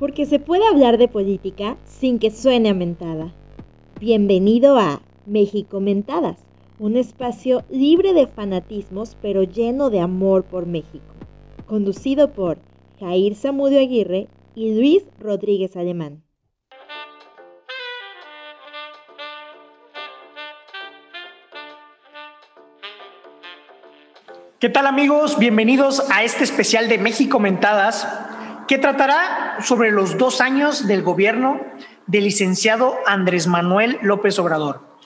porque se puede hablar de política sin que suene a mentada. Bienvenido a México Mentadas, un espacio libre de fanatismos pero lleno de amor por México, conducido por Jair Zamudio Aguirre y Luis Rodríguez Alemán. ¿Qué tal amigos? Bienvenidos a este especial de México Mentadas que tratará sobre los dos años del gobierno del licenciado Andrés Manuel López Obrador.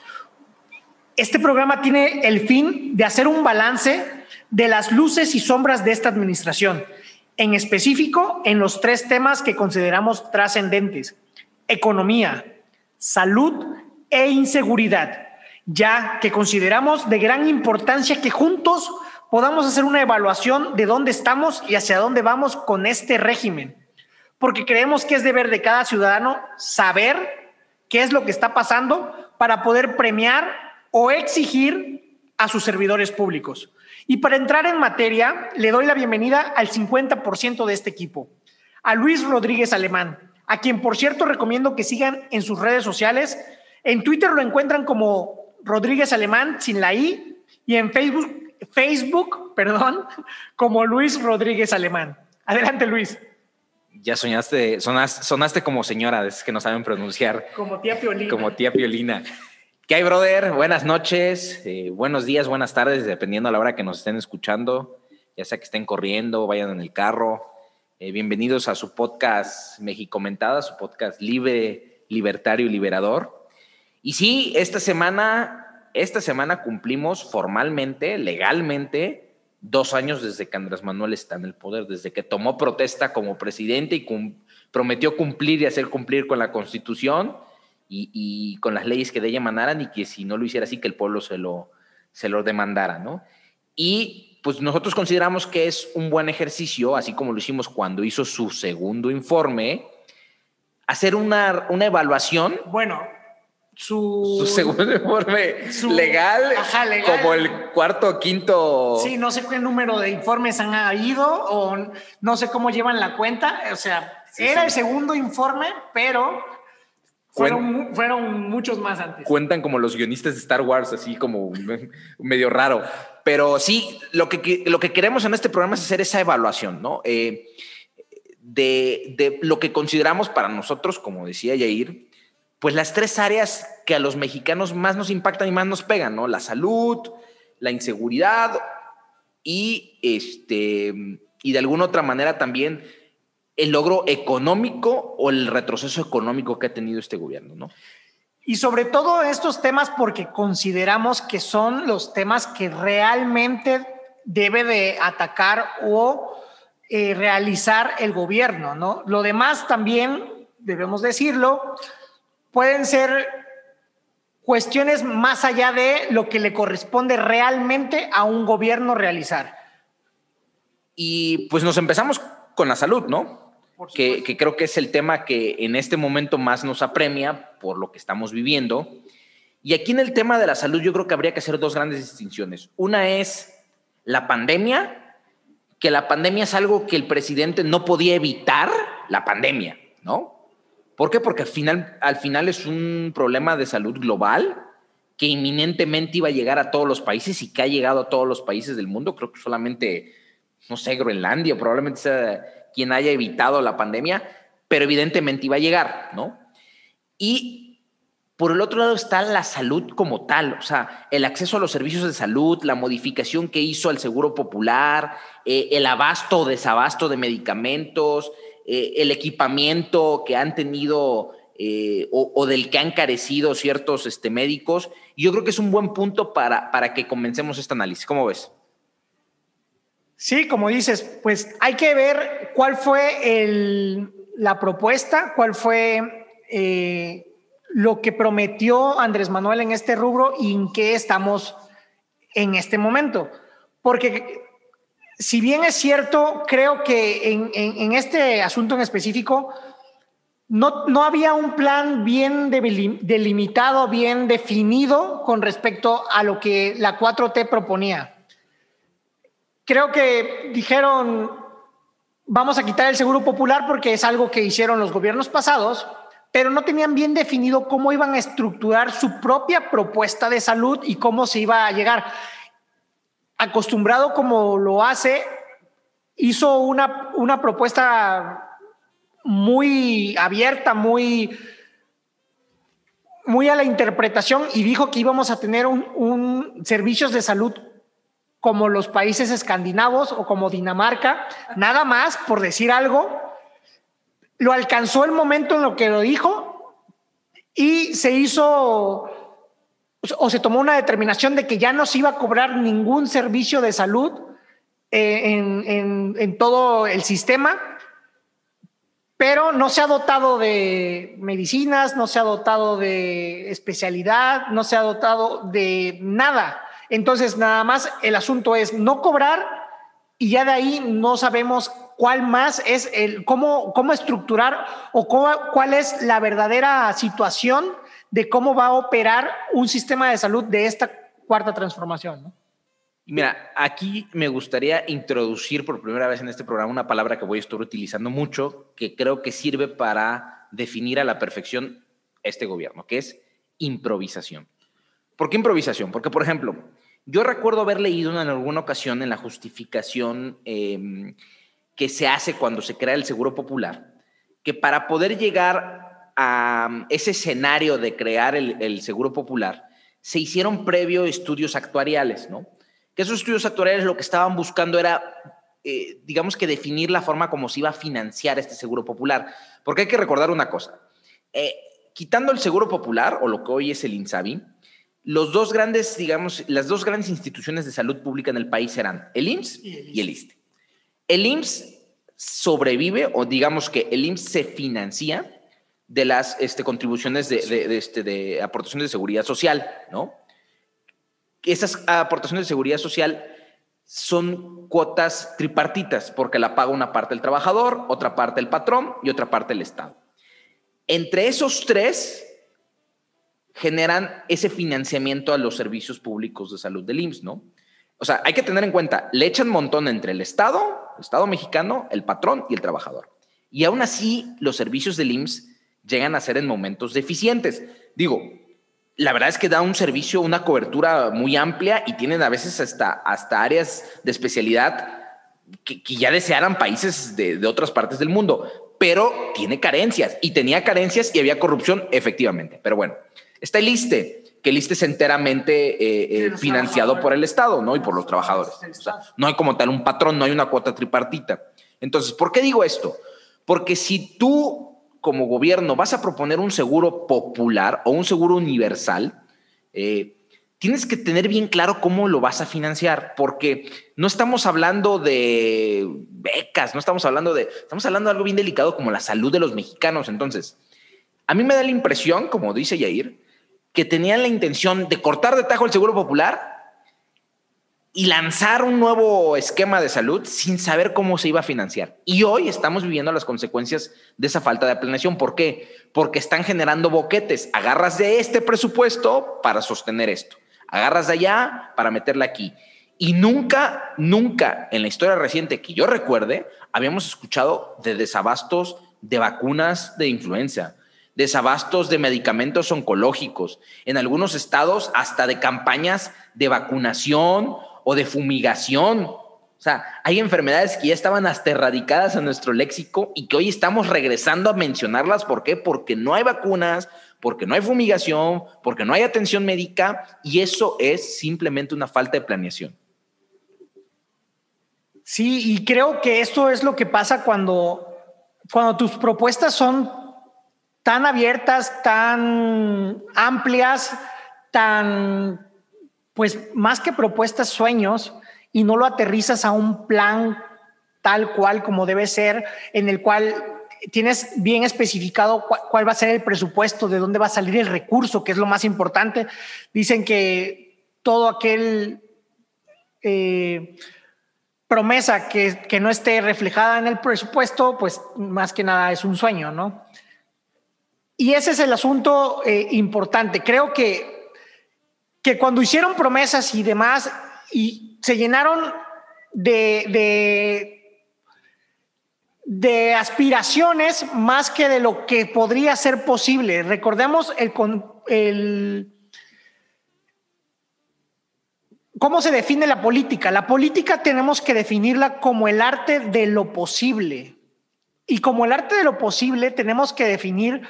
Este programa tiene el fin de hacer un balance de las luces y sombras de esta administración, en específico en los tres temas que consideramos trascendentes, economía, salud e inseguridad, ya que consideramos de gran importancia que juntos podamos hacer una evaluación de dónde estamos y hacia dónde vamos con este régimen. Porque creemos que es deber de cada ciudadano saber qué es lo que está pasando para poder premiar o exigir a sus servidores públicos. Y para entrar en materia, le doy la bienvenida al 50% de este equipo, a Luis Rodríguez Alemán, a quien por cierto recomiendo que sigan en sus redes sociales. En Twitter lo encuentran como Rodríguez Alemán sin la I y en Facebook Facebook, perdón, como Luis Rodríguez Alemán. Adelante, Luis. Ya soñaste, sonaste, como señora, es que no saben pronunciar. Como tía Piolina. Como tía Piolina. ¿Qué hay, brother? Buenas noches, eh, buenos días, buenas tardes, dependiendo a la hora que nos estén escuchando, ya sea que estén corriendo, vayan en el carro. Eh, bienvenidos a su podcast Mexicomentada, su podcast libre, libertario y liberador. Y sí, esta semana esta semana cumplimos formalmente, legalmente, dos años desde que Andrés Manuel está en el poder, desde que tomó protesta como presidente y prometió cumplir y hacer cumplir con la Constitución y, con las leyes que de ella emanaran y que si no lo hiciera así, que el pueblo se lo, se lo demandara, ¿no? Y pues nosotros consideramos que es un buen ejercicio, así como lo hicimos cuando hizo su segundo informe, hacer una, una evaluación. Bueno, su, segundo informe legal, como el cuarto o quinto. Sí, no sé qué número de informes han habido o no sé cómo llevan la cuenta. O sea, era el segundo informe, pero fueron, fueron muchos más antes. Cuentan como los guionistas de Star Wars, así como medio raro. Pero sí, lo que, lo que queremos en este programa es hacer esa evaluación, ¿no? Eh, de, de lo que consideramos para nosotros, como decía Yair, pues las tres áreas que a los mexicanos más nos impactan y más nos pegan, ¿no? La salud, la inseguridad y, este, y de alguna otra manera también el logro económico o el retroceso económico que ha tenido este gobierno, ¿no? Y sobre todo estos temas porque consideramos que son los temas que realmente debe de atacar o eh, realizar el gobierno, ¿no? Lo demás también, debemos decirlo, pueden ser cuestiones más allá de lo que le corresponde realmente a un gobierno realizar. Y pues nos empezamos con la salud, ¿no? Que, que, creo que es el tema que en este momento más nos apremia por lo que estamos viviendo. Y aquí en el tema de la salud yo creo que habría que hacer dos grandes distinciones. Una es la pandemia, que la pandemia es algo que el presidente no podía evitar, la pandemia, ¿no? ¿Por qué? Porque al final, al final es un problema de salud global que inminentemente iba a llegar a todos los países y que ha llegado a todos los países del mundo. Creo que solamente, no sé, Groenlandia probablemente sea quien haya evitado la pandemia, pero evidentemente iba a llegar, ¿no? Y por el otro lado está la salud como tal, o sea, el acceso a los servicios de salud, la modificación que hizo al Seguro Popular, eh, el abasto o desabasto de medicamentos, eh, el equipamiento que han tenido eh, o, del que han carecido ciertos este, médicos. yo creo que es un buen punto para, para que comencemos este análisis. ¿Cómo ves? Sí, como dices, pues hay que ver cuál fue el, la propuesta, cuál fue eh, lo que prometió Andrés Manuel en este rubro y en qué estamos en este momento. Porque si bien es cierto, creo que en, este asunto en específico no, no, había un plan bien delimitado, bien definido con respecto a lo que la 4T proponía. Creo que dijeron, vamos a quitar el seguro popular porque es algo que hicieron los gobiernos pasados, pero no tenían bien definido cómo iban a estructurar su propia propuesta de salud y cómo se iba a llegar. Acostumbrado como lo hace, hizo una, una propuesta muy abierta, muy, muy a la interpretación y dijo que íbamos a tener un, un servicios de salud como los países escandinavos o como Dinamarca, nada más por decir algo, lo alcanzó el momento en lo que lo dijo y se hizo o se tomó una determinación de que ya no se iba a cobrar ningún servicio de salud eh, en, todo el sistema, pero no se ha dotado de medicinas, no se ha dotado de especialidad, no se ha dotado de nada. Entonces, nada más el asunto es no cobrar y ya de ahí no sabemos cuál más es el cómo, cómo estructurar o cuál es la verdadera situación de cómo va a operar un sistema de salud de esta cuarta transformación. Mira, aquí me gustaría introducir por primera vez en este programa una palabra que voy a estar utilizando mucho, que creo que sirve para definir a la perfección este gobierno, que es improvisación. ¿Por qué improvisación? Porque, por ejemplo, yo recuerdo haber leído en alguna ocasión en la justificación em, que se hace cuando se crea el Seguro Popular, que para poder llegar a ese escenario de crear el, Seguro Popular, se hicieron previo estudios actuariales, ¿no? Que esos estudios actuariales lo que estaban buscando era, eh, digamos que definir la forma como se iba a financiar este Seguro Popular. Porque hay que recordar una cosa, eh, quitando el Seguro Popular, o lo que hoy es el INSABI, los dos grandes, digamos, las dos grandes instituciones de salud pública en el país eran el IMSS y el, ISTE. El IMSS sobrevive, o digamos que el IMSS se financia de las este, contribuciones de, de, este, de aportaciones de seguridad social, ¿no? Esas aportaciones de seguridad social son cuotas tripartitas, porque la paga una parte el trabajador, otra parte el patrón y otra parte el Estado. Entre esos tres, generan ese financiamiento a los servicios públicos de salud del IMSS, ¿no? O sea, hay que tener en cuenta, le echan montón entre el Estado, el Estado mexicano, el patrón y el trabajador. Y aún así, los servicios del IMSS llegan a ser en momentos deficientes. Digo, la verdad es que da un servicio, una cobertura muy amplia y tienen a veces hasta, hasta áreas de especialidad que, ya desearan países de, de otras partes del mundo, pero tiene carencias y tenía carencias y había corrupción, efectivamente. Pero bueno, Está el ISTE, que el ISTE es enteramente eh, eh, financiado por el Estado, ¿no? Y por los trabajadores. no hay como tal un patrón, no hay una cuota tripartita. Entonces, ¿por qué digo esto? Porque si tú como gobierno vas a proponer un seguro popular o un seguro universal, eh, tienes que tener bien claro cómo lo vas a financiar, porque no estamos hablando de becas, no estamos hablando de, estamos hablando de algo bien delicado como la salud de los mexicanos. Entonces, a mí me da la impresión, como dice Yair, que tenían la intención de cortar de tajo el Seguro Popular y lanzar un nuevo esquema de salud sin saber cómo se iba a financiar. Y hoy estamos viviendo las consecuencias de esa falta de planeación. ¿Por qué? Porque están generando boquetes. Agarras de este presupuesto para sostener esto. Agarras de allá para meterla aquí. Y nunca, nunca en la historia reciente que yo recuerde, habíamos escuchado de desabastos de vacunas de influenza desabastos de medicamentos oncológicos, en algunos estados hasta de campañas de vacunación o de fumigación. O sea, hay enfermedades que ya estaban hasta erradicadas en nuestro léxico y que hoy estamos regresando a mencionarlas. ¿Por qué? Porque no hay vacunas, porque no hay fumigación, porque no hay atención médica y eso es simplemente una falta de planeación. Sí, y creo que esto es lo que pasa cuando, cuando tus propuestas son tan abiertas, tan amplias, tan, pues más que propuestas, sueños, y no lo aterrizas a un plan tal cual como debe ser, en el cual tienes bien especificado cuál, va a ser el presupuesto, de dónde va a salir el recurso, que es lo más importante. Dicen que todo aquel eh, promesa que, no esté reflejada en el presupuesto, pues más que nada es un sueño, ¿no? Y ese es el asunto eh, importante. Creo que, que cuando hicieron promesas y demás y se llenaron de, de aspiraciones más que de lo que podría ser posible. Recordemos el, el ¿Cómo se define la política? La política tenemos que definirla como el arte de lo posible. Y como el arte de lo posible tenemos que definir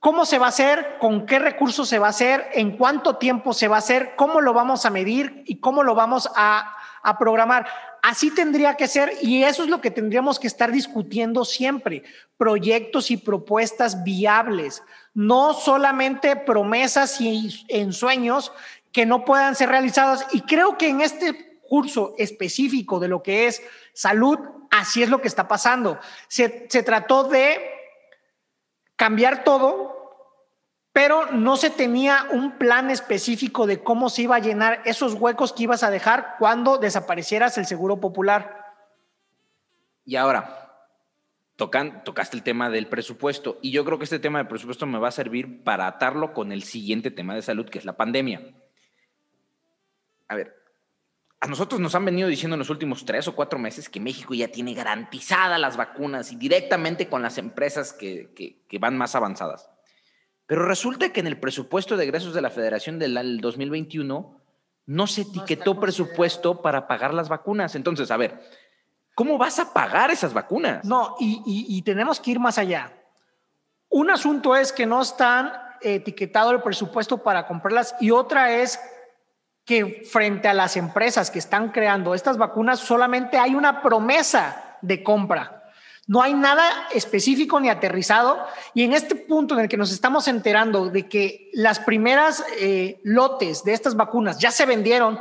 cómo se va a hacer, con qué recursos se va a hacer, en cuánto tiempo se va a hacer, cómo lo vamos a medir y cómo lo vamos a, programar. Así tendría que ser y eso es lo que tendríamos que estar discutiendo siempre, proyectos y propuestas viables, no solamente promesas y ensueños que no puedan ser realizados. Y creo que en este curso específico de lo que es salud, así es lo que está pasando. Se trató de cambiar todo, pero no se tenía un plan específico de cómo se iba a llenar esos huecos que ibas a dejar cuando desaparecieras el seguro popular. Y ahora, tocan, tocaste el tema del presupuesto y yo creo que este tema del presupuesto me va a servir para atarlo con el siguiente tema de salud, que es la pandemia. A ver, a nosotros nos han venido diciendo en los últimos tres o cuatro meses que México ya tiene garantizadas las vacunas y directamente con las empresas que, que van más avanzadas. Pero resulta que en el presupuesto de egresos de la Federación del 2021 no se etiquetó presupuesto para pagar las vacunas. Entonces, a ver, ¿cómo vas a pagar esas vacunas? No, y, tenemos que ir más allá. Un asunto es que no están etiquetado el presupuesto para comprarlas y otra es que frente a las empresas que están creando estas vacunas solamente hay una promesa de compra. No hay nada específico ni aterrizado. Y en este punto en el que nos estamos enterando de que las primeras eh, lotes de estas vacunas ya se vendieron,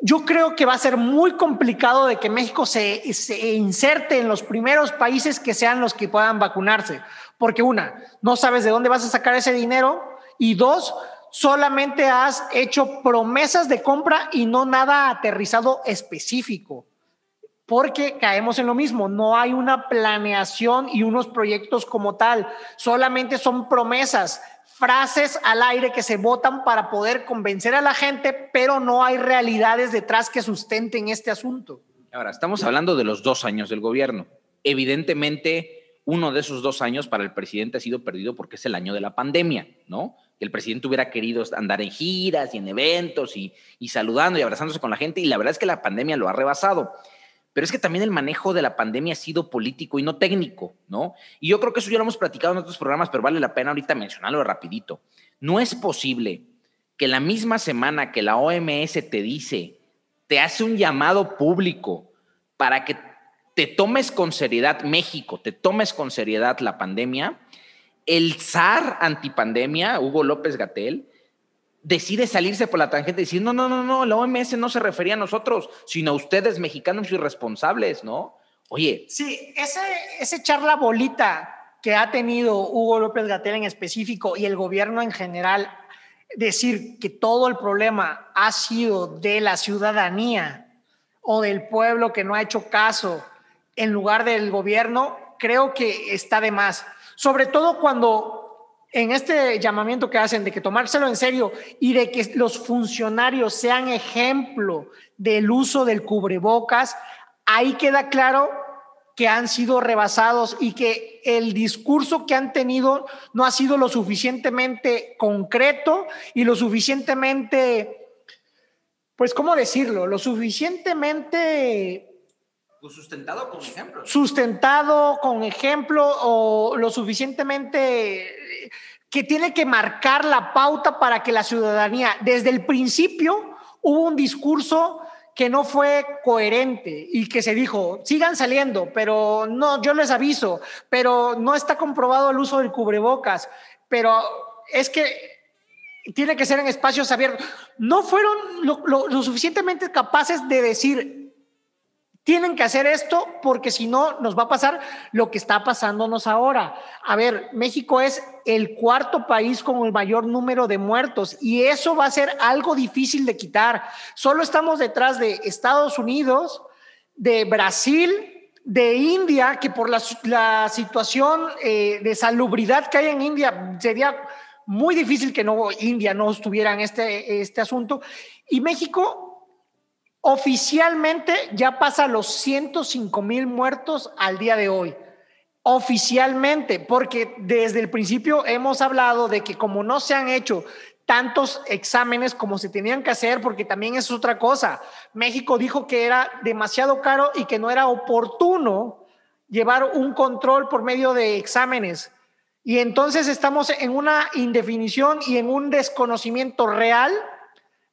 yo creo que va a ser muy complicado de que México se, se inserte en los primeros países que sean los que puedan vacunarse, porque una, no sabes de dónde vas a sacar ese dinero. Y dos, solamente has hecho promesas de compra y no nada aterrizado específico porque caemos en lo mismo, no hay una planeación y unos proyectos como tal, solamente son promesas, frases al aire que se votan para poder convencer a la gente, pero no hay realidades detrás que sustenten este asunto. Ahora, estamos hablando de los dos años del gobierno. Evidentemente, uno de esos dos años para el presidente ha sido perdido porque es el año de la pandemia, ¿no? Que el presidente hubiera querido andar en giras y en eventos y, y saludando y abrazándose con la gente, y la verdad es que la pandemia lo ha rebasado pero es que también el manejo de la pandemia ha sido político y no técnico, ¿no? Y yo creo que eso ya lo hemos platicado en otros programas, pero vale la pena ahorita mencionarlo rapidito. No es posible que la misma semana que la OMS te dice, te hace un llamado público para que te tomes con seriedad México, te tomes con seriedad la pandemia, el zar antipandemia, Hugo López Gatel, decide salirse por la tangente y decir, no, no, no, no, la OMS no se refería a nosotros, sino a ustedes mexicanos irresponsables, ¿no? Oye. Sí, ese, ese charla bolita que ha tenido Hugo López Gatel en específico y el gobierno en general, decir que todo el problema ha sido de la ciudadanía o del pueblo que no ha hecho caso en lugar del gobierno, creo que está de más. Sobre todo cuando en este llamamiento que hacen de que tomárselo en serio y de que los funcionarios sean ejemplo del uso del cubrebocas, ahí queda claro que han sido rebasados y que el discurso que han tenido no ha sido lo suficientemente concreto y lo suficientemente, pues, ¿cómo decirlo? Lo suficientemente sustentado con ejemplo. Sustentado con ejemplo o lo suficientemente que tiene que marcar la pauta para que la ciudadanía, desde el principio, hubo un discurso que no fue coherente y que se dijo, sigan saliendo, pero no, yo les aviso, pero no está comprobado el uso del cubrebocas, pero es que tiene que ser en espacios abiertos. No fueron lo suficientemente capaces de decir, tienen que hacer esto porque si no nos va a pasar lo que está pasándonos ahora. A ver, México es el cuarto país con el mayor número de muertos y eso va a ser algo difícil de quitar. Solo estamos detrás de Estados Unidos, de Brasil, de India, que por la, situación eh, de salubridad que hay en India sería muy difícil que no India no estuviera en este, este asunto. Y México Oficialmente ya pasa los 105 mil muertos al día de hoy. Oficialmente, porque desde el principio hemos hablado de que como no se han hecho tantos exámenes como se tenían que hacer, porque también es otra cosa. México dijo que era demasiado caro y que no era oportuno llevar un control por medio de exámenes. Y entonces estamos en una indefinición y en un desconocimiento real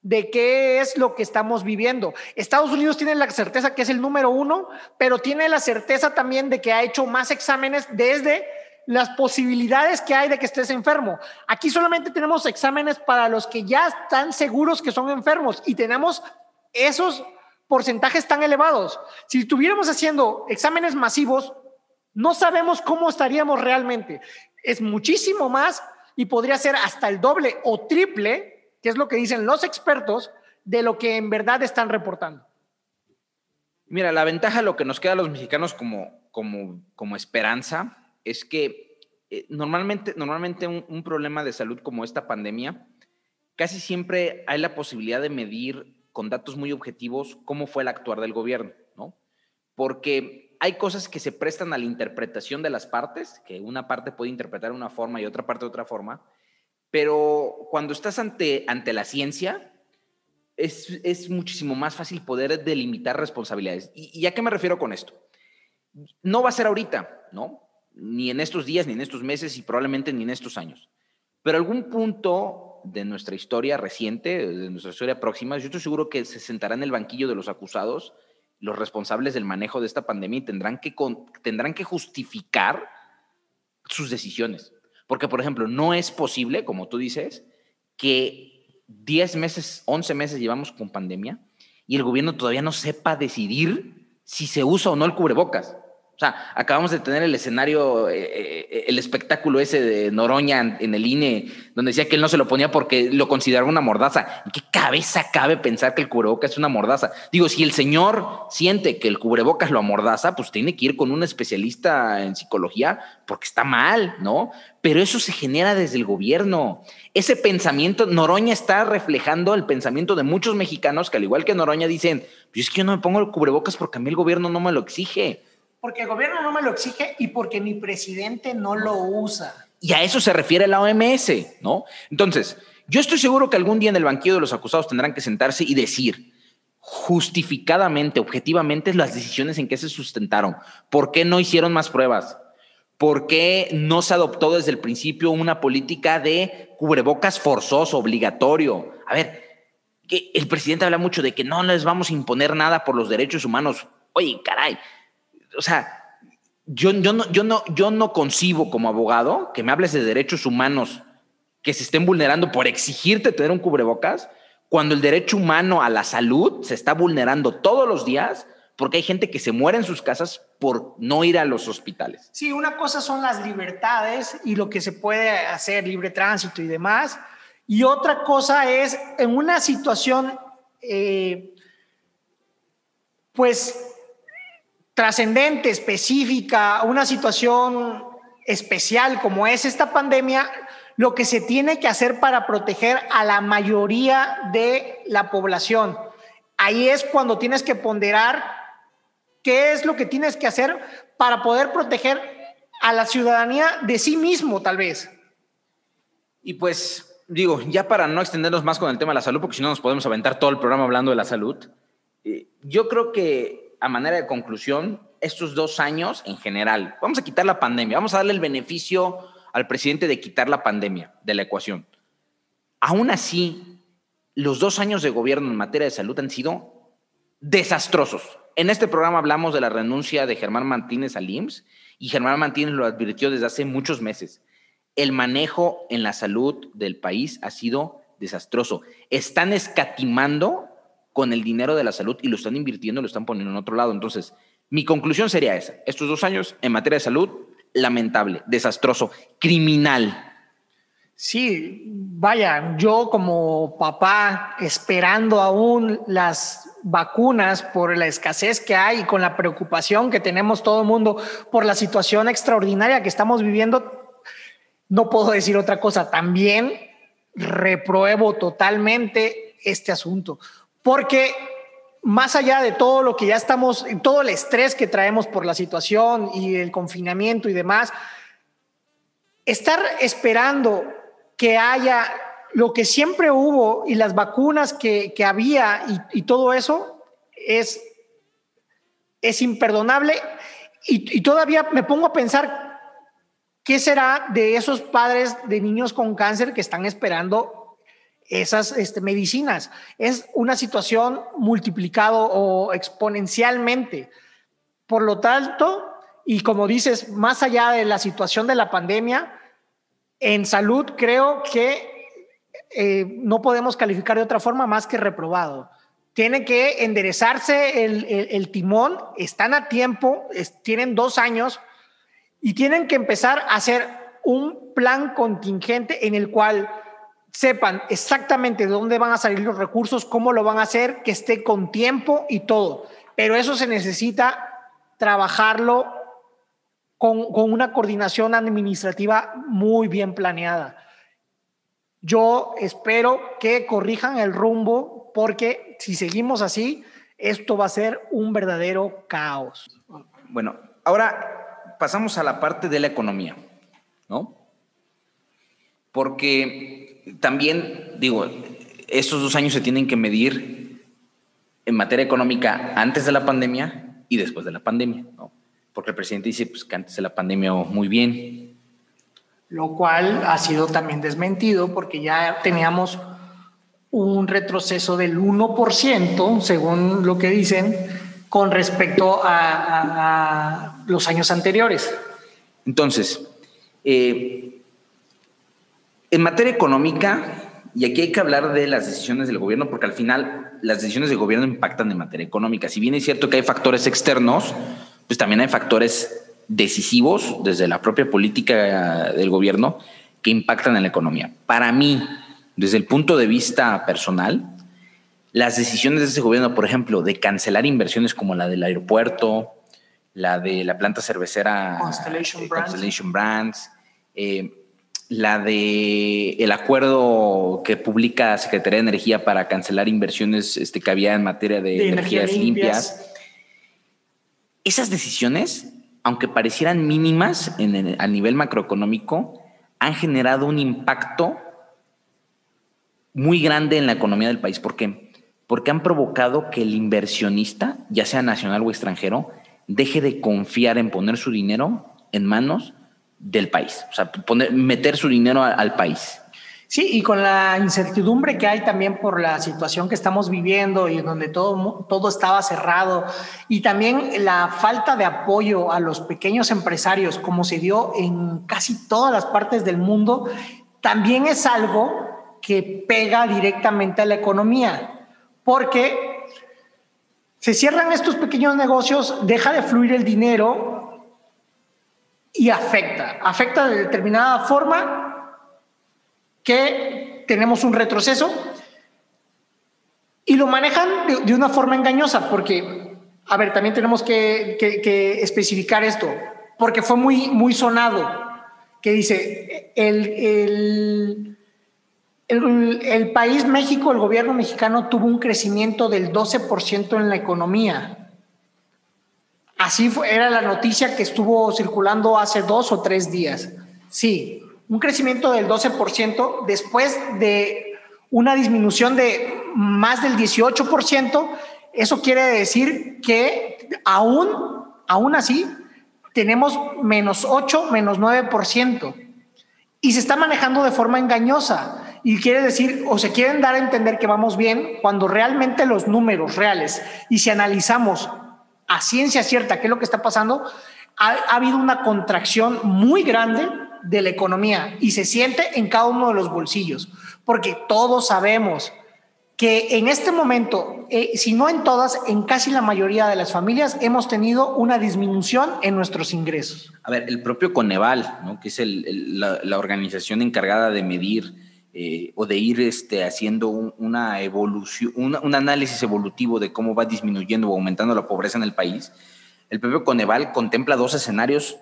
de qué es lo que estamos viviendo. Estados Unidos tiene la certeza que es el número uno, pero tiene la certeza también de que ha hecho más exámenes desde las posibilidades que hay de que estés enfermo. Aquí solamente tenemos exámenes para los que ya están seguros que son enfermos y tenemos esos porcentajes tan elevados. Si estuviéramos haciendo exámenes masivos, no sabemos cómo estaríamos realmente. Es muchísimo más y podría ser hasta el doble o triple, que es lo que dicen los expertos, de lo que en verdad están reportando. Mira, la ventaja, lo que nos queda a los mexicanos como, como, como esperanza, es que eh, normalmente, normalmente un, problema de salud como esta pandemia, casi siempre hay la posibilidad de medir con datos muy objetivos cómo fue el actuar del gobierno, ¿no? Porque hay cosas que se prestan a la interpretación de las partes, que una parte puede interpretar de una forma y otra parte de otra forma, pero cuando estás ante, ante la ciencia, es, es muchísimo más fácil poder delimitar responsabilidades. ¿Y, ¿Y a qué me refiero con esto? No va a ser ahorita, ¿no? ni en estos días, ni en estos meses y probablemente ni en estos años. Pero algún punto de nuestra historia reciente, de nuestra historia próxima, yo estoy seguro que se sentará en el banquillo de los acusados los responsables del manejo de esta pandemia y tendrán que, tendrán que justificar sus decisiones. Porque, por ejemplo, no es posible, como tú dices, que 10 meses, 11 meses llevamos con pandemia y el gobierno todavía no sepa decidir si se usa o no el cubrebocas. O sea, acabamos de tener el escenario, eh, eh, el espectáculo ese de Noroña en el INE, donde decía que él no se lo ponía porque lo consideraba una mordaza. ¿En qué cabeza cabe pensar que el cubrebocas es una mordaza? Digo, si el señor siente que el cubrebocas lo amordaza, pues tiene que ir con un especialista en psicología porque está mal, ¿no? Pero eso se genera desde el gobierno. Ese pensamiento, Noroña está reflejando el pensamiento de muchos mexicanos que al igual que Noroña dicen, pues es que yo no me pongo el cubrebocas porque a mí el gobierno no me lo exige porque el gobierno no me lo exige y porque mi presidente no lo usa. Y a eso se refiere la OMS, ¿no? Entonces, yo estoy seguro que algún día en el banquillo de los acusados tendrán que sentarse y decir justificadamente, objetivamente, las decisiones en que se sustentaron. ¿Por qué no hicieron más pruebas? ¿Por qué no se adoptó desde el principio una política de cubrebocas forzoso, obligatorio? A ver, que el presidente habla mucho de que no les vamos a imponer nada por los derechos humanos. Oye, caray, o sea, yo, yo, no, yo, no, yo no concibo como abogado que me hables de derechos humanos que se estén vulnerando por exigirte tener un cubrebocas, cuando el derecho humano a la salud se está vulnerando todos los días porque hay gente que se muere en sus casas por no ir a los hospitales. Sí, una cosa son las libertades y lo que se puede hacer, libre tránsito y demás, y otra cosa es en una situación, eh, pues trascendente, específica, una situación especial como es esta pandemia, lo que se tiene que hacer para proteger a la mayoría de la población. Ahí es cuando tienes que ponderar qué es lo que tienes que hacer para poder proteger a la ciudadanía de sí mismo, tal vez. Y pues, digo, ya para no extendernos más con el tema de la salud, porque si no nos podemos aventar todo el programa hablando de la salud, eh, yo creo que a manera de conclusión, estos dos años en general, vamos a quitar la pandemia, vamos a darle el beneficio al presidente de quitar la pandemia de la ecuación. Aún así, los dos años de gobierno en materia de salud han sido desastrosos. En este programa hablamos de la renuncia de Germán Martínez al IMSS y Germán Martínez lo advirtió desde hace muchos meses. El manejo en la salud del país ha sido desastroso. Están escatimando con el dinero de la salud y lo están invirtiendo, lo están poniendo en otro lado. Entonces, mi conclusión sería esa. Estos dos años en materia de salud, lamentable, desastroso, criminal. Sí, vaya, yo como papá esperando aún las vacunas por la escasez que hay y con la preocupación que tenemos todo el mundo por la situación extraordinaria que estamos viviendo, no puedo decir otra cosa. También repruebo totalmente este asunto porque más allá de todo lo que ya estamos, todo el estrés que traemos por la situación y el confinamiento y demás, estar esperando que haya lo que siempre hubo y las vacunas que, había y, todo eso es, es imperdonable. Y, todavía me pongo a pensar qué será de esos padres de niños con cáncer que están esperando esas este, medicinas. Es una situación multiplicado o exponencialmente. Por lo tanto, y como dices, más allá de la situación de la pandemia, en salud creo que eh, no podemos calificar de otra forma más que reprobado. Tiene que enderezarse el, timón, están a tiempo, tienen dos años y tienen que empezar a hacer un plan contingente en el cual sepan exactamente de dónde van a salir los recursos, cómo lo van a hacer, que esté con tiempo y todo. Pero eso se necesita trabajarlo con, con una coordinación administrativa muy bien planeada. Yo espero que corrijan el rumbo porque si seguimos así, esto va a ser un verdadero caos. Bueno, ahora pasamos a la parte de la economía, ¿no? Porque también, digo, estos dos años se tienen que medir en materia económica antes de la pandemia y después de la pandemia, ¿no? Porque el presidente dice pues, que antes de la pandemia muy bien, lo cual ha sido también desmentido porque ya teníamos un retroceso del 1%, según lo que dicen, con respecto a, los años anteriores. Entonces, eh, en materia económica, y aquí hay que hablar de las decisiones del gobierno, porque al final las decisiones del gobierno impactan en materia económica. Si bien es cierto que hay factores externos, pues también hay factores decisivos desde la propia política del gobierno que impactan en la economía. Para mí, desde el punto de vista personal, las decisiones de ese gobierno, por ejemplo, de cancelar inversiones como la del aeropuerto, la de la planta cervecera Constellation Brands, eh, la de el acuerdo que publica Secretaría de Energía para cancelar inversiones este, que había en materia de, energías limpias. Esas decisiones aunque parecieran mínimas en a nivel macroeconómico, han generado un impacto muy grande en la economía del país. ¿Por qué? Porque han provocado que el inversionista, ya sea nacional o extranjero, deje de confiar en poner su dinero en manos del país, o sea, meter su dinero al país. Sí, y con la incertidumbre que hay también por la situación que estamos viviendo y donde todo, todo estaba cerrado, y también la falta de apoyo a los pequeños empresarios, como se dio en casi todas las partes del mundo, también es algo que pega directamente a la economía, porque se cierran estos pequeños negocios, deja de fluir el dinero y afecta, afecta de determinada forma que tenemos un retroceso y lo manejan de, una forma engañosa, porque, a ver, también tenemos que, especificar esto, porque fue muy, muy sonado, que dice, el, el, el, país México, el gobierno mexicano tuvo un crecimiento del 12% en la economía. Así fue, era la noticia que estuvo circulando hace dos o tres días. Sí, un crecimiento del 12% después de una disminución de más del 18%, eso quiere decir que aún, aún así tenemos menos 8, menos 9%. Y se está manejando de forma engañosa. Y quiere decir, o se quieren dar a entender que vamos bien, cuando realmente los números reales, y si analizamos a ciencia cierta qué es lo que está pasando, ha, ha habido una contracción muy grande de la economía y se siente en cada uno de los bolsillos, porque todos sabemos que en este momento, eh, si no en todas, en casi la mayoría de las familias hemos tenido una disminución en nuestros ingresos. A ver, el propio Coneval, ¿no? que es la, organización encargada de medir eh, o de ir este, haciendo una evolución, un análisis evolutivo de cómo va disminuyendo o aumentando la pobreza en el país, el propio Coneval contempla dos escenarios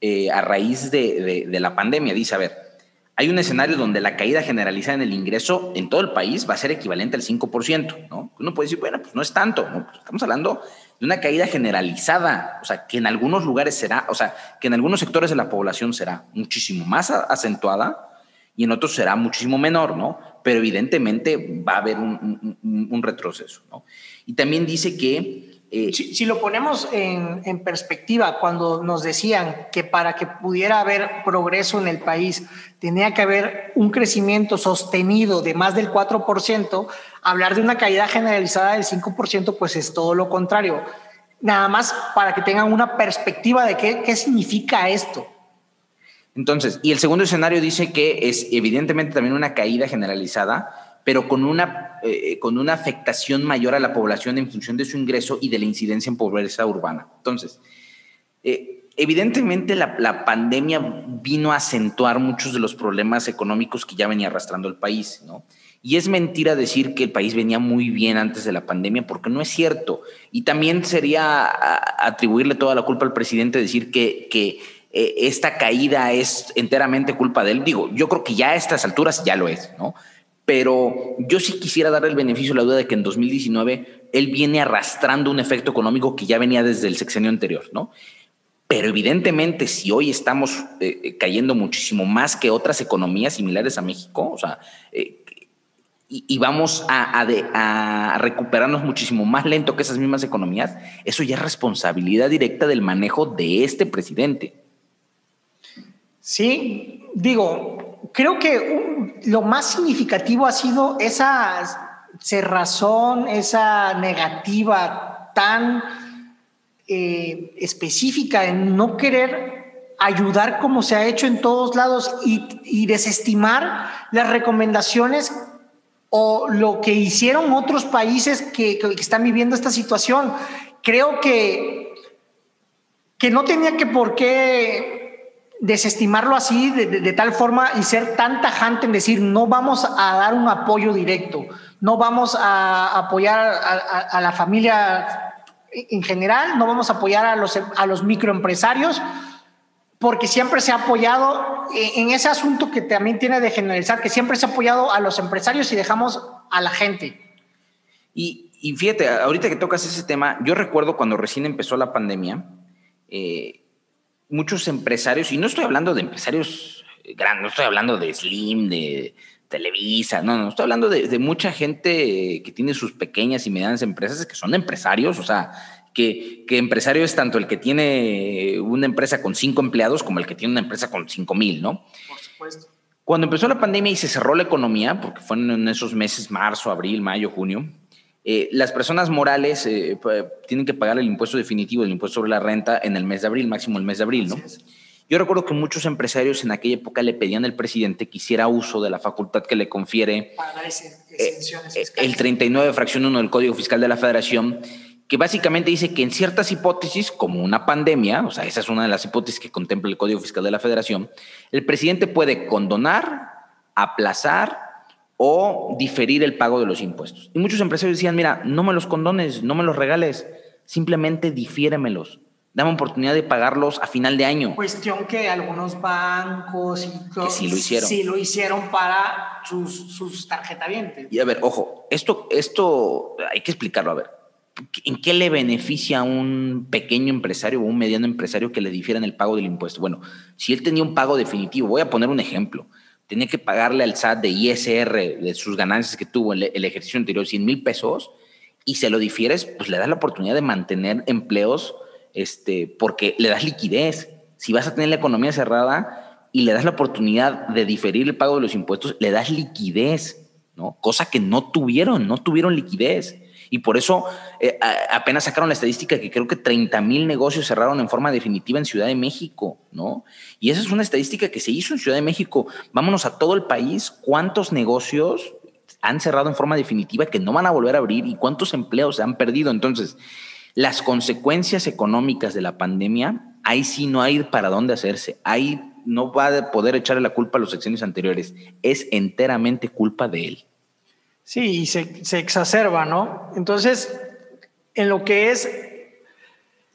eh, a raíz de, la pandemia. Dice, a ver, hay un escenario donde la caída generalizada en el ingreso en todo el país va a ser equivalente al 5%, ¿no? Uno puede decir, bueno, pues no es tanto. Pues estamos hablando de una caída generalizada, o sea, que en algunos lugares será, o sea, que en algunos sectores de la población será muchísimo más acentuada y en otros será muchísimo menor, ¿no? Pero evidentemente va a haber un, retroceso, ¿no? Y también dice que eh, si, lo ponemos en, perspectiva, cuando nos decían que para que pudiera haber progreso en el país tenía que haber un crecimiento sostenido de más del 4%, hablar de una caída generalizada del 5%, pues es todo lo contrario. Nada más para que tengan una perspectiva de qué significa esto. Entonces, y el segundo escenario dice que es evidentemente también una caída generalizada, pero con una, eh, con una afectación mayor a la población en función de su ingreso y de la incidencia en pobreza urbana. Entonces, eh, evidentemente la, la, pandemia vino a acentuar muchos de los problemas económicos que ya venía arrastrando el país, ¿no? Y es mentira decir que el país venía muy bien antes de la pandemia, porque no es cierto. Y también sería atribuirle toda la culpa al presidente decir que, que eh, esta caída es enteramente culpa de él. Digo, yo creo que ya a estas alturas ya lo es, ¿no? pero yo sí quisiera darle el beneficio de la duda de que en 2019 él viene arrastrando un efecto económico que ya venía desde el sexenio anterior, ¿no? Pero evidentemente, si hoy estamos eh, eh, cayendo muchísimo más que otras economías similares a México, o sea, y, vamos a, a, recuperarnos muchísimo más lento que esas mismas economías, eso ya es responsabilidad directa del manejo de este presidente. Sí, digo, creo que lo más significativo ha sido esa cerrazón, esa negativa tan eh, específica en no querer ayudar como se ha hecho en todos lados y, desestimar las recomendaciones o lo que hicieron otros países que, que, están viviendo esta situación. Creo que, que no tenía que por qué desestimarlo así de, tal forma y ser tan tajante en decir no vamos a dar un apoyo directo, no vamos a apoyar a, la familia en general, no vamos a apoyar a los, a los microempresarios, porque siempre se ha apoyado en ese asunto que también tiene de generalizar, que siempre se ha apoyado a los empresarios y dejamos a la gente. Y, y fíjate, ahorita que tocas ese tema, yo recuerdo cuando recién empezó la pandemia, eh, muchos empresarios, y no estoy hablando de empresarios grandes, no estoy hablando de Slim, de Televisa, no, no, estoy hablando de, mucha gente que tiene sus pequeñas y medianas empresas, que son empresarios, o sea, que, que, empresario es tanto el que tiene una empresa con cinco empleados como el que tiene una empresa con cinco mil, ¿no? Por supuesto. Cuando empezó la pandemia y se cerró la economía, porque fue en esos meses, marzo, abril, mayo, junio, eh, las personas morales eh, tienen que pagar el impuesto definitivo, el impuesto sobre la renta en el mes de abril, máximo el mes de abril, ¿no? Yo recuerdo que muchos empresarios en aquella época le pedían al presidente que hiciera uso de la facultad que le confiere eh, el 39 fracción 1 del Código Fiscal de la Federación, que básicamente dice que en ciertas hipótesis, como una pandemia, o sea, esa es una de las hipótesis que contempla el Código Fiscal de la Federación, el presidente puede condonar, aplazar o diferir el pago de los impuestos. Y muchos empresarios decían, mira, no me los condones, no me los regales, simplemente difiéremelos. Dame oportunidad de pagarlos a final de año. Cuestión que algunos bancos y que sí lo hicieron. Sí lo hicieron para sus, sus tarjetavientes. Y a ver, ojo, esto, esto hay que explicarlo. A ver, ¿en qué le beneficia a un pequeño empresario o un mediano empresario que le difieran el pago del impuesto? Bueno, si él tenía un pago definitivo, voy a poner un ejemplo tenía que pagarle al SAT de ISR de sus ganancias que tuvo en el ejercicio anterior 100 mil pesos y se lo difieres, pues le das la oportunidad de mantener empleos este, porque le das liquidez. Si vas a tener la economía cerrada y le das la oportunidad de diferir el pago de los impuestos, le das liquidez, ¿no? Cosa que no tuvieron, no tuvieron liquidez. Y por eso eh, apenas sacaron la estadística que creo que 30 mil negocios cerraron en forma definitiva en Ciudad de México, ¿no? Y esa es una estadística que se hizo en Ciudad de México. Vámonos a todo el país, ¿cuántos negocios han cerrado en forma definitiva que no van a volver a abrir y cuántos empleos se han perdido? Entonces, las consecuencias económicas de la pandemia, ahí sí no hay para dónde hacerse. Ahí no va a poder echarle la culpa a los sexenios anteriores. Es enteramente culpa de él. Sí, y se, exacerba, ¿no? Entonces, en lo que es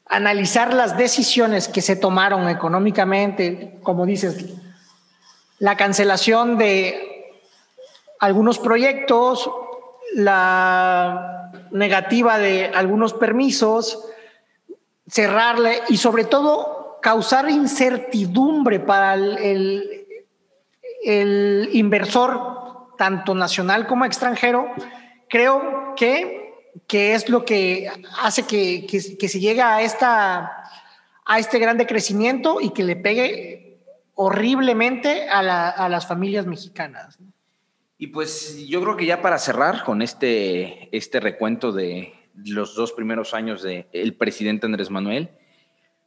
analizar las decisiones que se tomaron económicamente, como dices, la cancelación de algunos proyectos, la negativa de algunos permisos, cerrarle y sobre todo causar incertidumbre para el, inversor, tanto nacional como extranjero, creo que, que es lo que hace que, que, se llegue a, esta, a este grande crecimiento y que le pegue horriblemente a, la, a las familias mexicanas. Y pues yo creo que ya para cerrar con este, este recuento de los dos primeros años del presidente Andrés Manuel,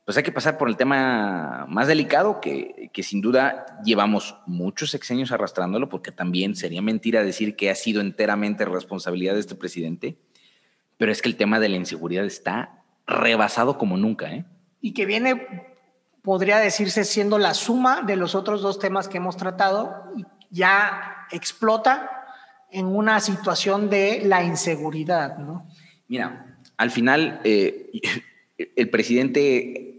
pues hay que pasar por el tema más delicado que, que, sin duda llevamos muchos sexenios arrastrándolo, porque también sería mentira decir que ha sido enteramente responsabilidad de este presidente, pero es que el tema de la inseguridad está rebasado como nunca. ¿eh? Y que viene, podría decirse, siendo la suma de los otros dos temas que hemos tratado, ya explota en una situación de la inseguridad. ¿no? Mira, al final eh, el presidente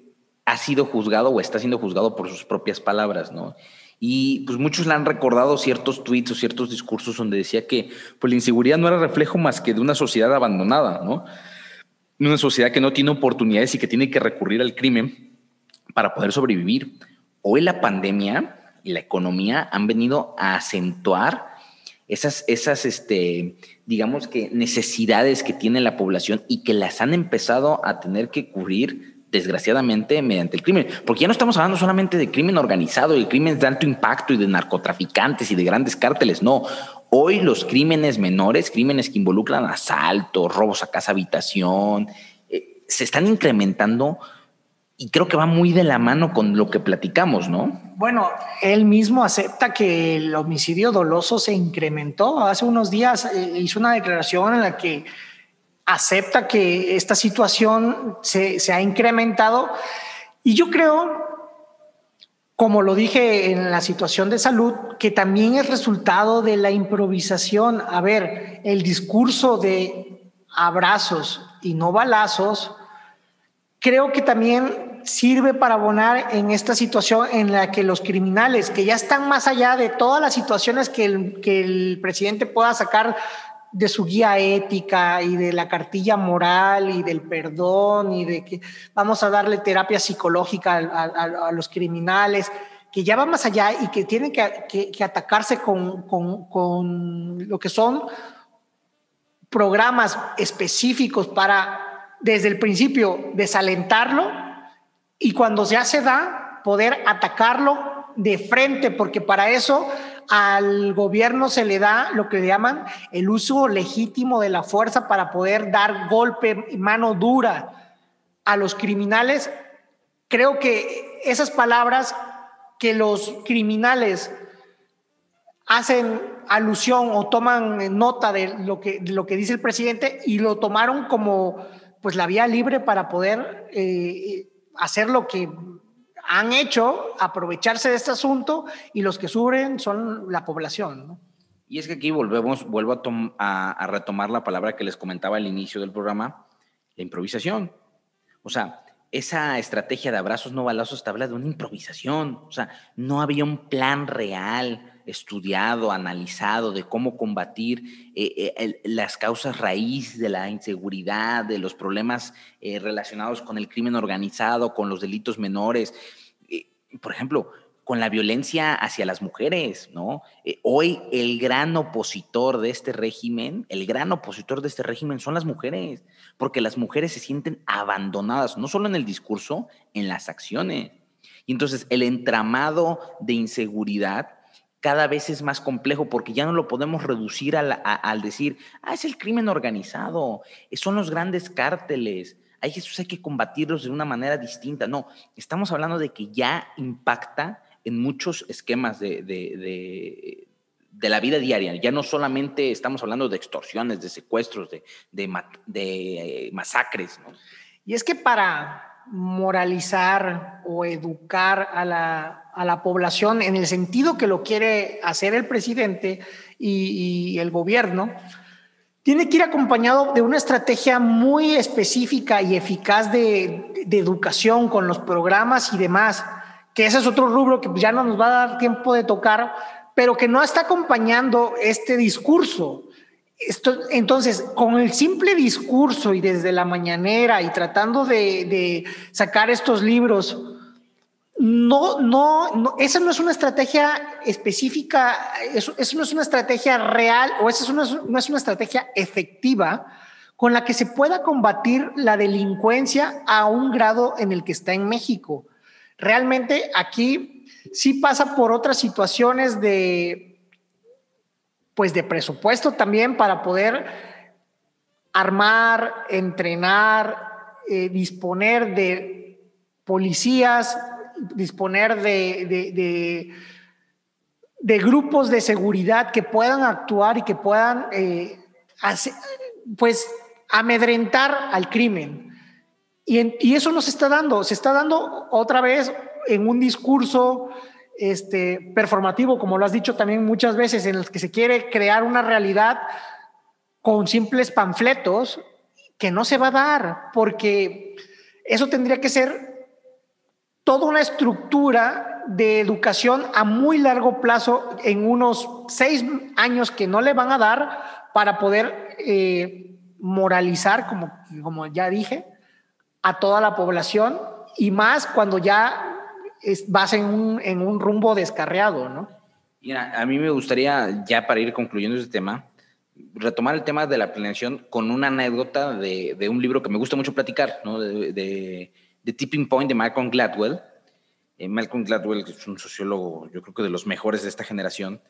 ha sido juzgado o está siendo juzgado por sus propias palabras, ¿no? Y pues muchos le han recordado ciertos tweets o ciertos discursos donde decía que pues, la inseguridad no era reflejo más que de una sociedad abandonada, ¿no? Una sociedad que no tiene oportunidades y que tiene que recurrir al crimen para poder sobrevivir. Hoy la pandemia y la economía han venido a acentuar esas, esas este, digamos que necesidades que tiene la población y que las han empezado a tener que cubrir desgraciadamente, mediante el crimen. Porque ya no estamos hablando solamente de crimen organizado y crímenes de alto impacto y de narcotraficantes y de grandes cárteles, no. Hoy los crímenes menores, crímenes que involucran asaltos, robos a casa habitación, eh, se están incrementando y creo que va muy de la mano con lo que platicamos, ¿no? Bueno, él mismo acepta que el homicidio doloso se incrementó. Hace unos días eh, hizo una declaración en la que acepta que esta situación se, ha incrementado y yo creo, como lo dije en la situación de salud, que también es resultado de la improvisación. A ver, el discurso de abrazos y no balazos, creo que también sirve para abonar en esta situación en la que los criminales, que ya están más allá de todas las situaciones que el, que el presidente pueda sacar de su guía ética y de la cartilla moral y del perdón y de que vamos a darle terapia psicológica a, los criminales, que ya va más allá y que tienen que, atacarse con, con, lo que son programas específicos para, desde el principio, desalentarlo y cuando ya se da, poder atacarlo de frente, porque para eso al gobierno se le da lo que llaman el uso legítimo de la fuerza para poder dar golpe, mano dura a los criminales. Creo que esas palabras que los criminales hacen alusión o toman nota de lo que, lo que dice el presidente y lo tomaron como pues la vía libre para poder eh, hacer lo que han hecho aprovecharse de este asunto y los que sufren son la población. Y es que aquí volvemos, vuelvo a, retomar la palabra que les comentaba al inicio del programa, la improvisación. O sea, esa estrategia de abrazos no balazos te habla de una improvisación. O sea, no había un plan real, estudiado, analizado de cómo combatir eh, eh, las causas raíz de la inseguridad, de los problemas eh, relacionados con el crimen organizado, con los delitos menores. por ejemplo, con la violencia hacia las mujeres, ¿no? hoy el gran opositor de este régimen, el gran opositor de este régimen son las mujeres, porque las mujeres se sienten abandonadas, no solo en el discurso, en las acciones. Y entonces el entramado de inseguridad cada vez es más complejo porque ya no lo podemos reducir al, al decir, ah, es el crimen organizado, son los grandes cárteles, hay, hay que combatirlos de una manera distinta. No, estamos hablando de que ya impacta en muchos esquemas de, de, de, la vida diaria. Ya no solamente estamos hablando de extorsiones, de secuestros, de, de, masacres. Y es que para moralizar o educar a la, a la, población en el sentido que lo quiere hacer el presidente y, el gobierno, tiene que ir acompañado de una estrategia muy específica y eficaz de, educación con los programas y demás, que ese es otro rubro que ya no nos va a dar tiempo de tocar, pero que no está acompañando este discurso. Esto, entonces, con el simple discurso y desde la mañanera y tratando de, sacar estos libros, no, no, esa no es una estrategia específica, eso, no es una estrategia real o esa no es una estrategia efectiva con la que se pueda combatir la delincuencia a un grado en el que está en México. Realmente aquí sí pasa por otras situaciones de, pues de presupuesto también para poder armar, entrenar, eh, disponer de policías, disponer de, de, grupos de seguridad que puedan actuar y que puedan eh, pues amedrentar al crimen. Y, eso nos está dando, se está dando otra vez en un discurso este, performativo, como lo has dicho también muchas veces, en el que se quiere crear una realidad con simples panfletos que no se va a dar, porque eso tendría que ser toda una estructura de educación a muy largo plazo en unos seis años que no le van a dar para poder eh, moralizar, como, como ya dije, a toda la población y más cuando ya vas en un, en un rumbo descarriado, ¿no? Mira, a mí me gustaría, ya para ir concluyendo este tema, retomar el tema de la planeación con una anécdota de, de un libro que me gusta mucho platicar, ¿no? Tipping Point de Malcolm Gladwell. Eh, Malcolm Gladwell es un sociólogo, yo creo que de los mejores de esta generación,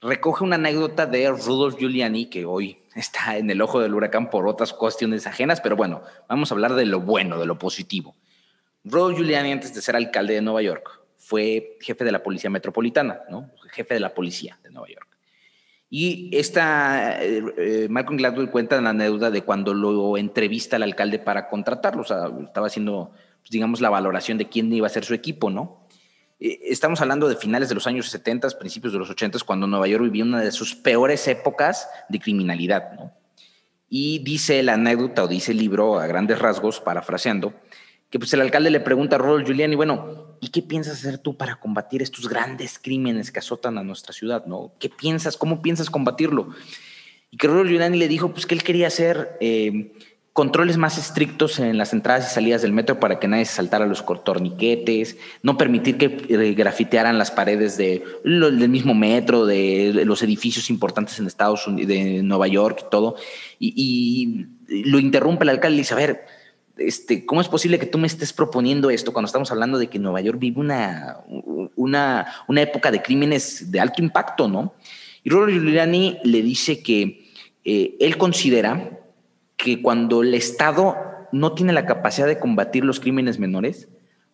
recoge una anécdota de Rudolf Giuliani, que hoy está en el ojo del huracán por otras cuestiones ajenas, pero bueno, vamos a hablar de lo bueno, de lo positivo. Rudolf Giuliani, antes de ser alcalde de Nueva York, fue jefe de la policía metropolitana, ¿no? jefe de la policía de Nueva York. Y esta, eh, eh, Malcolm Gladwell cuenta la anécdota de cuando lo entrevista al alcalde para contratarlo, o sea, estaba haciendo, pues, digamos, la valoración de quién iba a ser su equipo, ¿no? Eh, estamos hablando de finales de los años 70, principios de los 80, cuando Nueva York vivía una de sus peores épocas de criminalidad. ¿no? Y dice la anécdota o dice el libro a grandes rasgos, parafraseando, que pues el alcalde le pregunta a Rodolfo Giuliani, bueno, ¿y qué piensas hacer tú para combatir estos grandes crímenes que azotan a nuestra ciudad? ¿no? ¿Qué piensas? ¿Cómo piensas combatirlo? Y que Rodolfo Giuliani le dijo pues que él quería hacer eh, controles más estrictos en las entradas y salidas del metro para que nadie se saltara los torniquetes, no permitir que eh, grafitearan las paredes de, del mismo metro, de los edificios importantes en Estados Unidos, de Nueva York y todo. Y, lo interrumpe el alcalde y dice, a ver, este, ¿cómo es posible que tú me estés proponiendo esto cuando estamos hablando de que Nueva York vive una, una, una época de crímenes de alto impacto, ¿no? Y Rollo Giuliani le dice que eh, él considera que cuando el Estado no tiene la capacidad de combatir los crímenes menores,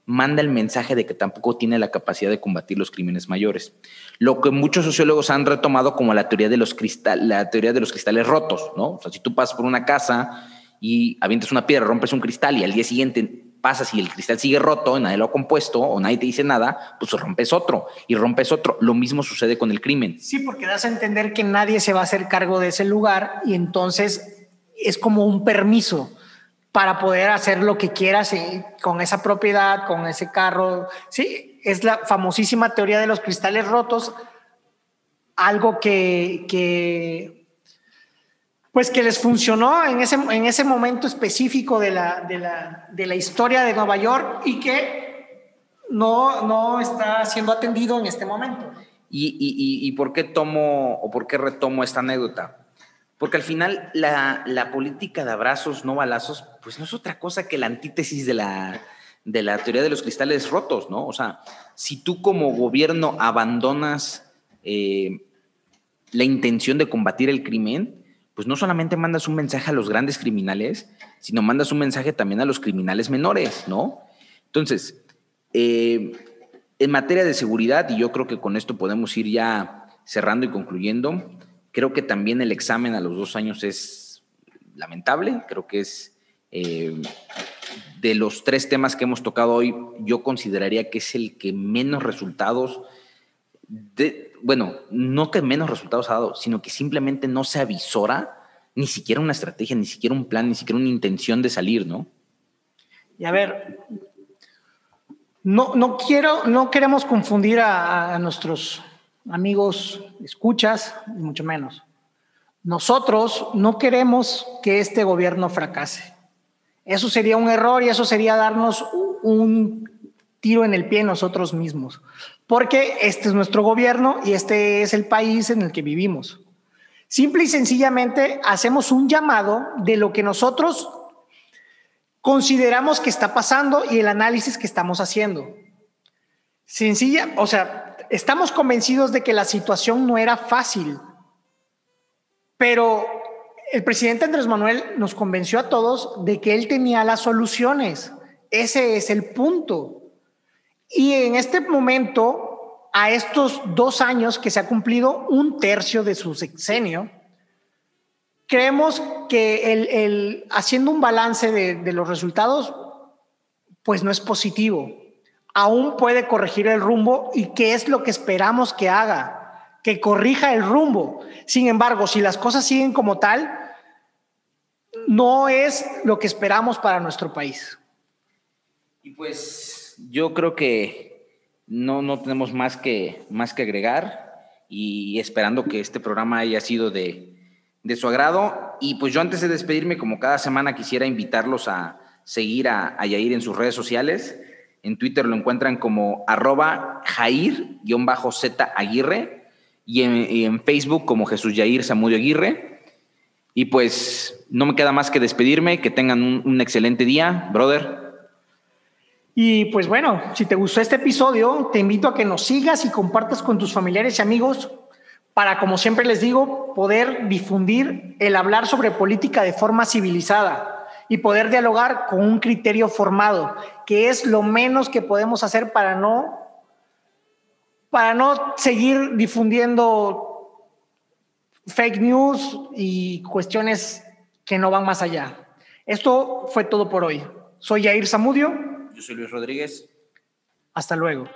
manda el mensaje de que tampoco tiene la capacidad de combatir los crímenes mayores. Lo que muchos sociólogos han retomado como la teoría de los, la teoría de los cristales rotos, ¿no? O sea, si tú pasas por una casa y avientas una piedra, rompes un cristal y al día siguiente pasas y el cristal sigue roto nadie lo ha compuesto o nadie te dice nada, pues rompes otro y rompes otro. Lo mismo sucede con el crimen. Sí, porque das a entender que nadie se va a hacer cargo de ese lugar y entonces es como un permiso para poder hacer lo que quieras con esa propiedad, con ese carro. Sí, es la famosísima teoría de los cristales rotos, algo que, pues que les funcionó en ese, en ese momento específico de la, de, la, historia de Nueva York y que no, no está siendo atendido en este momento. ¿Y, y por qué tomo o por qué retomo esta anécdota? Porque al final la, política de abrazos, no balazos, pues no es otra cosa que la antítesis de la, de la teoría de los cristales rotos, ¿no? O sea, si tú como gobierno abandonas eh, la intención de combatir el crimen, pues no solamente mandas un mensaje a los grandes criminales, sino mandas un mensaje también a los criminales menores, ¿no? Entonces, eh, en materia de seguridad, y yo creo que con esto podemos ir ya cerrando y concluyendo, Creo que también el examen a los dos años es lamentable, creo que es eh, de los tres temas que hemos tocado hoy, yo consideraría que es el que menos resultados, de, bueno, no que menos resultados ha dado, sino que simplemente no se avisora ni siquiera una estrategia, ni siquiera un plan, ni siquiera una intención de salir, ¿no? Y a ver, No, no quiero, no queremos confundir a, a nuestros amigos escuchas, mucho menos. Nosotros no queremos que este gobierno fracase. Eso sería un error y eso sería darnos un tiro en el pie nosotros mismos, porque este es nuestro gobierno y este es el país en el que vivimos. Simple y sencillamente hacemos un llamado de lo que nosotros consideramos que está pasando y el análisis que estamos haciendo. Sencilla, o sea, estamos convencidos de que la situación no era fácil, pero el presidente Andrés Manuel nos convenció a todos de que él tenía las soluciones. Ese es el punto. Y en este momento, a estos dos años que se ha cumplido un tercio de su sexenio, creemos que el, haciendo un balance de, los resultados, pues no es positivo. Aún puede corregir el rumbo y qué es lo que esperamos que haga, que corrija el rumbo. Sin embargo, si las cosas siguen como tal, no es lo que esperamos para nuestro país. Y pues yo creo que no, no tenemos más que, más que agregar y esperando que este programa haya sido de, de su agrado. Y pues yo antes de despedirme, como cada semana, quisiera invitarlos a seguir a, a Yair en sus redes sociales. En Twitter lo encuentran como arroba Jair-Z Aguirre y en, Facebook como Jesús Yair Samudio Aguirre. Y pues no me queda más que despedirme, que tengan un, un excelente día, brother. Y pues bueno, si te gustó este episodio, te invito a que nos sigas y compartas con tus familiares y amigos para, como siempre les digo, poder difundir el hablar sobre política de forma civilizada y poder dialogar con un criterio formado, que es lo menos que podemos hacer para no para no seguir difundiendo fake news y cuestiones que no van más allá. Esto fue todo por hoy. Soy Jair Zamudio. Yo soy Luis Rodríguez. Hasta luego.